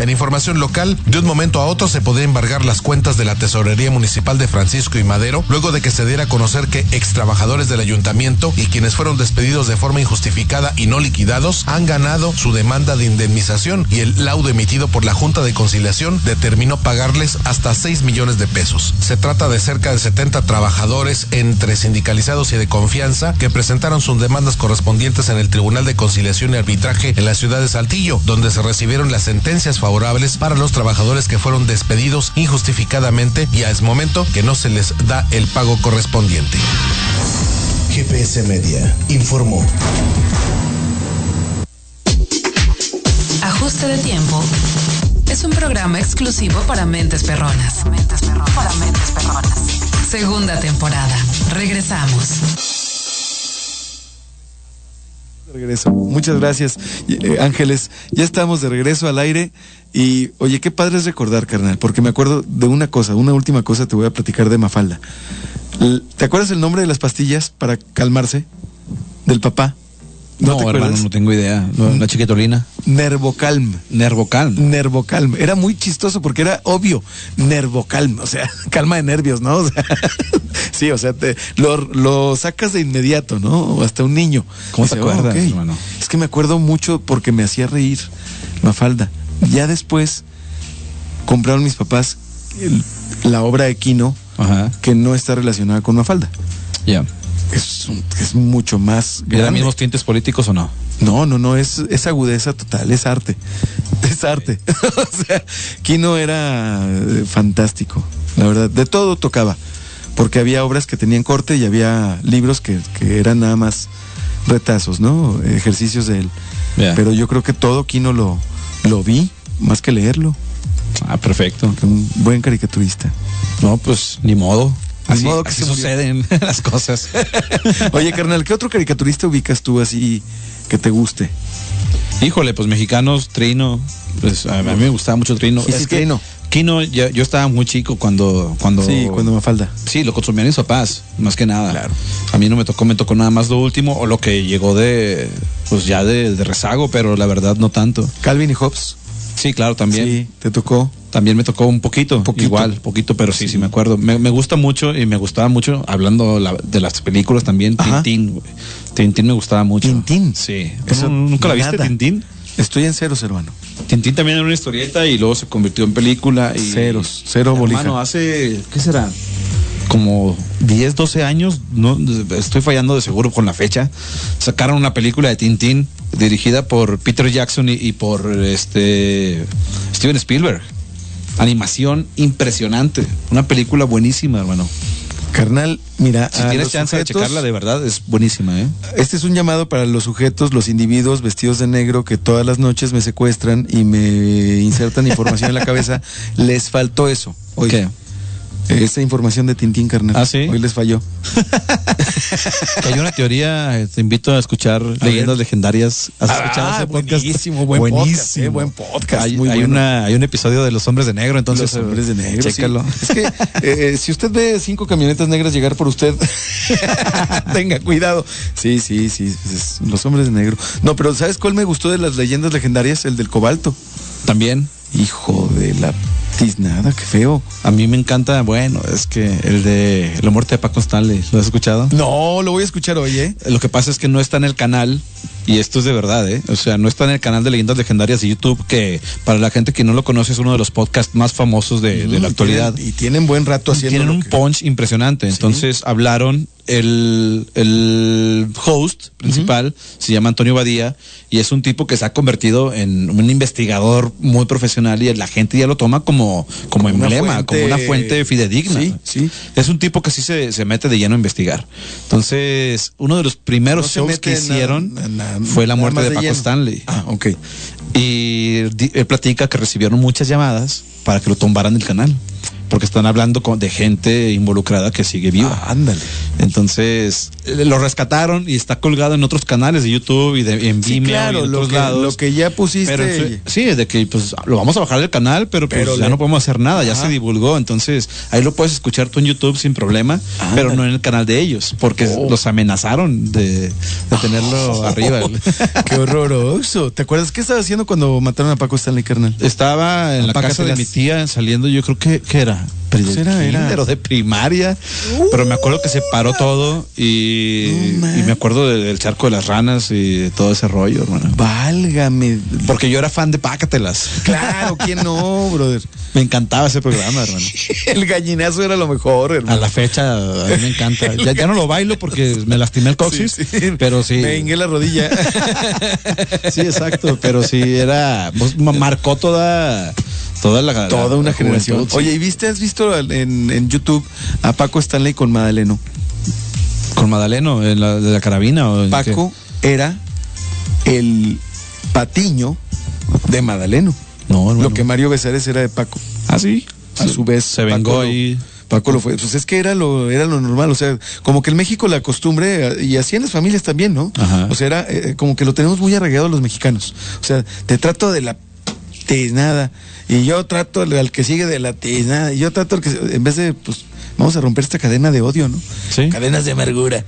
En información local, de un momento a otro se podría embargar las cuentas de la Tesorería Municipal de Francisco y Madero, luego de que se diera a conocer que ex trabajadores del ayuntamiento y quienes fueron despedidos de forma injustificada y no liquidados han ganado su demanda de indemnización y el laudo emitido por la Junta de Conciliación determinó pagarles hasta 6 millones de pesos. Se trata de cerca de 70 trabajadores entre sindicalizados y de confianza que presentaron sus demandas correspondientes en el Tribunal de Conciliación y Arbitraje en la ciudad de Saltillo, donde se recibieron las sentencias favorables para los trabajadores que fueron despedidos injustificadamente y a es momento que no se les da el pago correspondiente. GPS Media informó. Ajuste de tiempo es un programa exclusivo para mentes perronas. Para mentes perronas. segunda temporada. Regresamos. Regreso. Muchas gracias, eh, Ángeles. Ya estamos de regreso al aire. Y oye, qué padre es recordar, carnal, porque me acuerdo de una cosa, una última cosa te voy a platicar de Mafalda. ¿Te acuerdas el nombre de las pastillas para calmarse? Del papá. No, te hermano, no tengo idea. La chiquitolina. Nervocalm. Nervocalm. Nervocalm. Era muy chistoso porque era obvio. Nervocalm. O sea, calma de nervios, ¿no? O sea, sí, o sea, te, lo, lo sacas de inmediato, ¿no? O hasta un niño. ¿Cómo "Oh, acuerdas, ok". hermano? Es que me acuerdo mucho porque me hacía reír Mafalda. Ya después compraron mis papás el- la obra de Kino que no está relacionada con Mafalda. Ya. Es, un- es mucho más ¿Eran grande. mismos tintes políticos o no? No, no, no, es, es agudeza total, es arte. Es arte. o sea, Kino era eh, fantástico, la verdad. De todo tocaba, porque había obras que tenían corte y había libros que, que eran nada más retazos, ¿no? Ejercicios de él. Pero yo creo que todo Kino lo, lo vi, más que leerlo. Ah, perfecto. Un buen caricaturista. No, pues ni modo. Así, modo que así se suceden las cosas. Oye, carnal, ¿qué otro caricaturista ubicas tú así que te guste? Híjole, pues mexicanos, Trino. Pues a, mí me gustaba mucho Trino. Sí, sí, Trino. Kino, ya- yo estaba muy chico cuando, cuando. Sí, cuando me falta. Sí, lo consumían mis papás, más que nada. Claro. A mí no me tocó, me tocó nada más lo último o lo que llegó de, pues ya de, de rezago, pero la verdad no tanto. Calvin y Hobbes. Sí, claro, también. Sí, te tocó. También me tocó un poquito, igual, poquito, pero sí, sí, me acuerdo. Me, me gusta mucho y me gustaba mucho, hablando la- de las películas también, Tintín. güey. Tintín me gustaba mucho. Tintín. Sí. Eso, ¿Tú ¿Nunca la viste, nada. Tintín? Estoy en ceros, hermano. Tintín también era una historieta y luego se convirtió en película. Y, Ceros, cero bolija. Hermano, hace, ¿qué será? Como 10, 12 años, no estoy fallando de seguro con la fecha. Sacaron una película de Tintín dirigida por Peter Jackson y, y por este Steven Spielberg. Animación impresionante. Una película buenísima, hermano. Carnal, mira, Si tienes chance de checarla, de verdad, es buenísima, ¿eh? Este es un llamado para los sujetos, los individuos vestidos de negro que todas las noches me secuestran y me insertan información en la cabeza. Les faltó eso. Hoy. ¿Qué? Esa información de Tintín, carnal. ¿Ah, sí? Hoy les falló. Hay una teoría, eh, te invito a escuchar leyendas legendarias. ¿Has Ah, escuchado ese podcast? buenísimo, buen podcast, eh, buen podcast, Hay, muy hay bueno. una, hay un episodio de los hombres de negro, entonces. Los hombres de negro. Chécalo. sí. Es que eh, si usted ve cinco camionetas negras llegar por usted, tenga cuidado. Sí, sí, sí. los hombres de negro. No, pero ¿sabes cuál me gustó de las leyendas legendarias? El del cobalto. También. Hijo de la tiznada, qué feo. A mí me encanta, bueno, es que el de La muerte de Paco Stanley, ¿lo has escuchado? No, lo voy a escuchar hoy, ¿eh? Lo que pasa es que no está en el canal, y esto es de verdad, ¿eh? O sea, no está en el canal de Leyendas Legendarias de YouTube, que para la gente que no lo conoce es uno de los podcasts más famosos de, de la actualidad. tienen- y tienen buen rato haciendo. Tienen un que- punch impresionante. Entonces hablaron, el, el host principal se llama Antonio Badía y es un tipo que se ha convertido en un investigador muy profesional y la gente ya lo toma como, como, emblema, fuente- como una fuente fidedigna. Sí, sí. Es un tipo que sí se, se mete de lleno a investigar. Entonces, uno de los primeros No shows que hicieron fue la muerte de, de Paco lleno. Stanley. Ah, ok. Y él platica que recibieron muchas llamadas para que lo tumbaran del canal. Porque están hablando con- de gente involucrada que sigue viva. Ah, ándale. Entonces, eh, lo rescataron y está colgado en otros canales de YouTube y, de, y en Sí, Vimeo y claro, lo que, lados. lo que ya pusiste. Pero sí, de que pues lo vamos a bajar del canal, pero pues Pero ya le- no podemos hacer nada, ya se divulgó, entonces ahí lo puedes escuchar tú en YouTube sin problema, pero no en el canal de ellos, porque Oh. los amenazaron de, de tenerlo arriba. Qué horroroso. ¿Te acuerdas qué estaba haciendo cuando mataron a Paco Stanley, carnal? Estaba en la casa de mi tía saliendo, yo creo que, que era Pues de era- era- kinder o de primaria, pero me acuerdo que se paró todo y, y me acuerdo de- del charco de las ranas y de todo ese rollo, hermano. Válgame. Porque yo era fan de Pácatelas. Claro, ¿quién no, brother? Me encantaba ese programa, hermano. El gallinazo era lo mejor, A hermano. la fecha, a mí me encanta. Ya, ya no lo bailo porque me lastimé el coxis, Sí, sí. pero sí. Me hingué la rodilla. Sí, exacto, pero sí era. pues, ma- marcó toda. Toda la. Toda la- una la generación. juventud. Oye, ¿y viste, has visto en, en YouTube a Paco Stanley con Madaleno? Con Madaleno, la, de la carabina. ¿o en Paco era el patiño de Madaleno. No, hermano. Lo que Mario Besares era de Paco. Ah, sí. A su vez, Se vengó Paco lo- ahí. Paco lo fue. Pues es que era lo, era lo normal. O sea, como que en México la costumbre, y así en las familias también, ¿no? Ajá. O sea, era eh, como que lo tenemos muy arraigado los mexicanos. O sea, te trato de la tiznada. Y yo trato al, al que sigue de la tiznada. Y yo trato al que. En vez de, pues, vamos a romper esta cadena de odio, ¿no? Sí. Cadenas de amargura.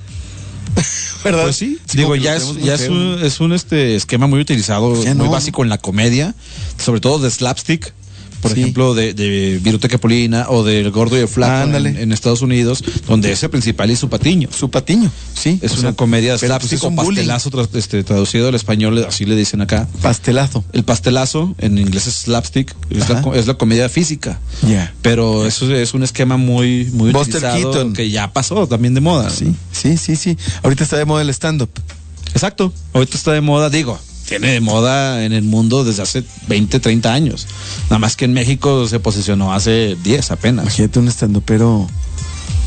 ¿Verdad? Pues sí, Sí, digo, ya es, ya es un, es un este esquema muy utilizado, Ya muy no. básico en la comedia, sobre todo de slapstick. Por Sí. ejemplo, de, de Viruteca Polina o del Gordo y el Flaco en, en Estados Unidos, donde ese principal es su patiño. Su patiño, sí. Es o una sea, comedia pues, slapstick es o pastelazo tra- este, traducido al español, así le dicen acá. Pastelazo. El pastelazo, en inglés es slapstick, es la, es comedia física. Ya. Pero eso es un esquema muy, muy Buster utilizado Keaton. que ya pasó también de moda. Sí, sí, sí, sí. Ahorita está de moda el stand-up. Exacto. Ahorita está de moda, digo, tiene de moda en el mundo desde hace 20, 30 años. Nada más que en México se posicionó hace 10 apenas. Imagínate un stand-upero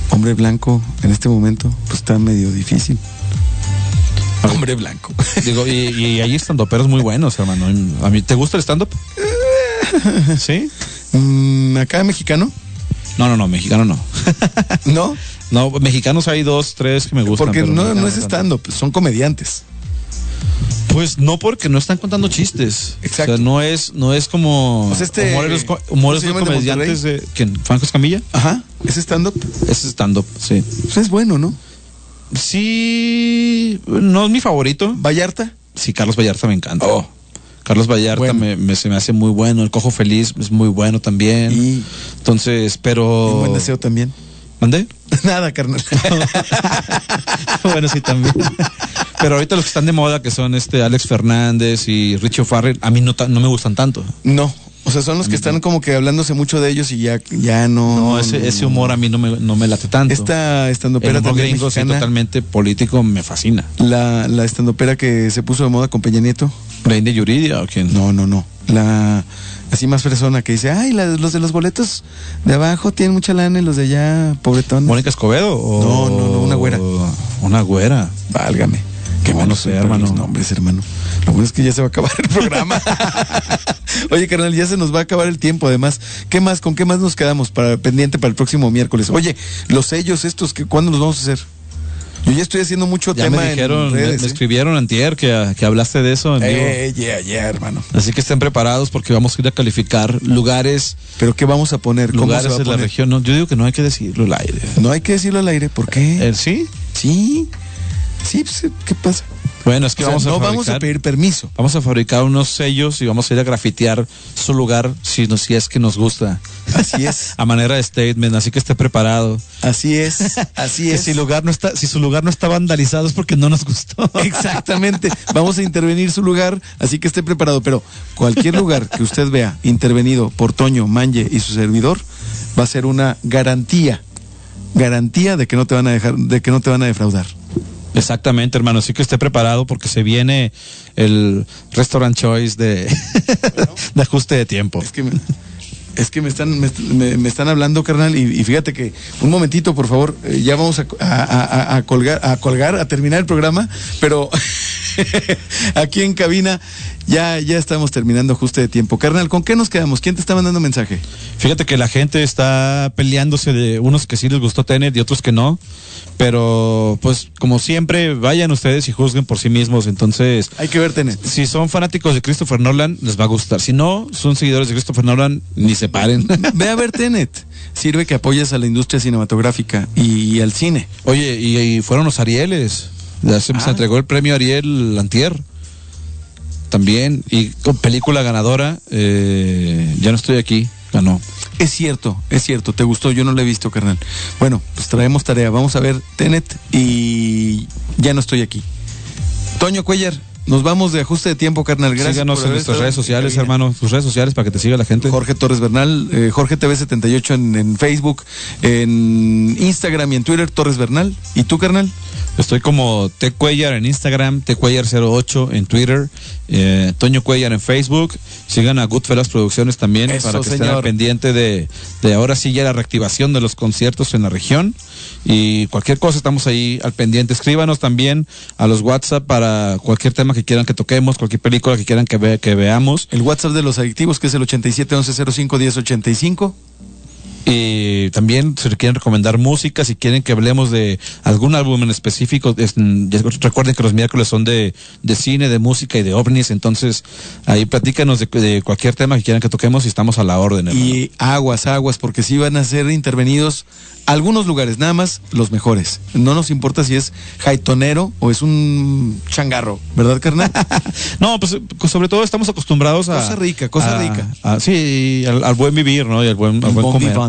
hombre blanco en este momento, pues está medio difícil. Hombre blanco. Digo, y, y hay estandoperos muy buenos, hermano. ¿A mí te gusta el stand-up? ¿Sí? Mm, acá mexicano, No, no, no, mexicano no. ¿no? No, mexicanos hay dos, tres que me gustan. Porque pero no, no es stand-up, son comediantes. Pues no porque no están contando chistes. Exacto. O sea, no es, no es como Pues este- humores, ¿cómo humores de comediantes de, ¿quién? ¿Franco Escamilla? Ajá, ese stand-up. Es stand-up, sí. Pues es bueno, ¿no? Sí, no es mi favorito. Vallarta. Sí, Carlos Vallarta me encanta. Carlos Vallarta Bueno. me, me- se me hace muy bueno. El Cojo Feliz es muy bueno también. Y Entonces, pero. un buen deseo también. ¿Mandé? Nada, carnal. bueno, sí, también. Pero ahorita los que están de moda, que son este Alex Fernández y Richie Farrell, a mí no, no me gustan tanto. No. O sea, son los que están como que hablándose mucho de ellos y ya, ya no. No, ese, ese humor a mí no me, no me late tanto. Esta estandopera también gringo, sí, mexicana, totalmente político, me fascina. la, la estandopera que se puso de moda con Peña Nieto. ¿Reina Yuridia o quién? No, no, no. La así más persona que dice, ay, la- los de los boletos de abajo tienen mucha lana y los de allá, pobretón. ¿Mónica Escobedo? O... No, no, no, una güera. Una güera. Válgame. No, sé, hermano. Los nombres, hermano. Lo bueno es que ya se va a acabar el programa. Oye, carnal, ya se nos va a acabar el tiempo, además. ¿Qué más? ¿Con qué más nos quedamos para pendiente para el próximo miércoles? Oye, los sellos estos, que ¿cuándo los vamos a hacer? Yo ya estoy haciendo mucho Ya tema me dijeron, en me, redes. me ¿eh? escribieron antier que, que hablaste de eso en vivo. Eh, yeah, yeah, hermano. Así que estén preparados porque vamos a ir a calificar lugares, ¿Pero qué vamos a poner? ¿Cómo lugares se va a de la región. No, yo digo que no hay que decirlo al aire. No hay que decirlo al aire. ¿Por qué? Eh, ¿Sí? Sí. Sí, pues, ¿qué pasa? Bueno, es que O sea, vamos a no fabricar, vamos a pedir permiso. vamos a fabricar unos sellos y vamos a ir a grafitear su lugar si, no, si es que nos gusta. Así es. A manera de statement, así que esté preparado. Así es. Así Que es. si, lugar no está, si su lugar no está vandalizado es porque no nos gustó. Exactamente. Vamos a intervenir su lugar, así que esté preparado. Pero cualquier lugar que usted vea intervenido por Toño, Manje y su servidor, va a ser una garantía. Garantía de que no te van a dejar, de que no te van a defraudar. Exactamente, hermano. Así que esté preparado porque se viene el restaurant choice de, de ajuste de tiempo. Es que me, es que me están, me, me- me están hablando, carnal, y, y fíjate que, un momentito, por favor, eh, ya vamos a, a- a- a colgar, a colgar, a terminar el programa, pero aquí en cabina ya, ya estamos terminando ajuste de tiempo. Carnal, ¿con qué nos quedamos? ¿Quién te está mandando mensaje? Fíjate que la gente está peleándose de unos que sí les gustó Tenet y otros que no. Pero, pues, como siempre, vayan ustedes y juzguen por sí mismos. Entonces, Hay que ver Tenet. si son fanáticos de Christopher Nolan, les va a gustar. Si no, son seguidores de Christopher Nolan, ni se paren. Ve a ver Tenet. Sirve que apoyas a la industria cinematográfica y, al cine. Oye, y, y fueron los Arieles. Ya se, se Ah. entregó el premio Ariel Antier. También. Y con película ganadora, eh, ya no estoy aquí. Ganó. Es cierto, es cierto, te gustó, yo no lo he visto, carnal. Bueno, pues traemos tarea, vamos a ver Tenet y ya no estoy aquí. Toño Cuellar, nos vamos de ajuste de tiempo, carnal. Gracias. Síganos en nuestras redes sociales, hermano. Tus redes sociales para que te siga la gente. Jorge Torres Bernal, eh, Jorge TV78 en, en Facebook, en Instagram y en Twitter, Torres Bernal. ¿Y tú, carnal? Estoy como T Cuellar en Instagram, T Cuellar08 en Twitter, eh, Toño Cuellar en Facebook. Sigan a Goodfellas Producciones también Eso, para que estén al pendiente de, de ahora sí ya la reactivación de los conciertos en la región. Y cualquier cosa estamos ahí al pendiente. Escríbanos también a los WhatsApp para cualquier tema que quieran que toquemos, cualquier película que quieran que, ve- que veamos. El WhatsApp de los adictivos, que es el 87 11 05 10 85. Y también si quieren recomendar música, si quieren que hablemos de algún álbum en específico, es- recuerden que los miércoles son de, de cine, de música y de ovnis, entonces ahí platícanos de, de cualquier tema que quieran que toquemos y estamos a la orden. hermano. Y aguas, aguas, porque sí van a ser intervenidos algunos lugares, nada más los mejores. No nos importa si es jaitonero o es un changarro, ¿verdad, carnal? No, pues sobre todo estamos acostumbrados a... Cosa rica, cosa a- rica. a- sí, al, al buen vivir, ¿no? Y al buen, al buen Bon comer. vivant.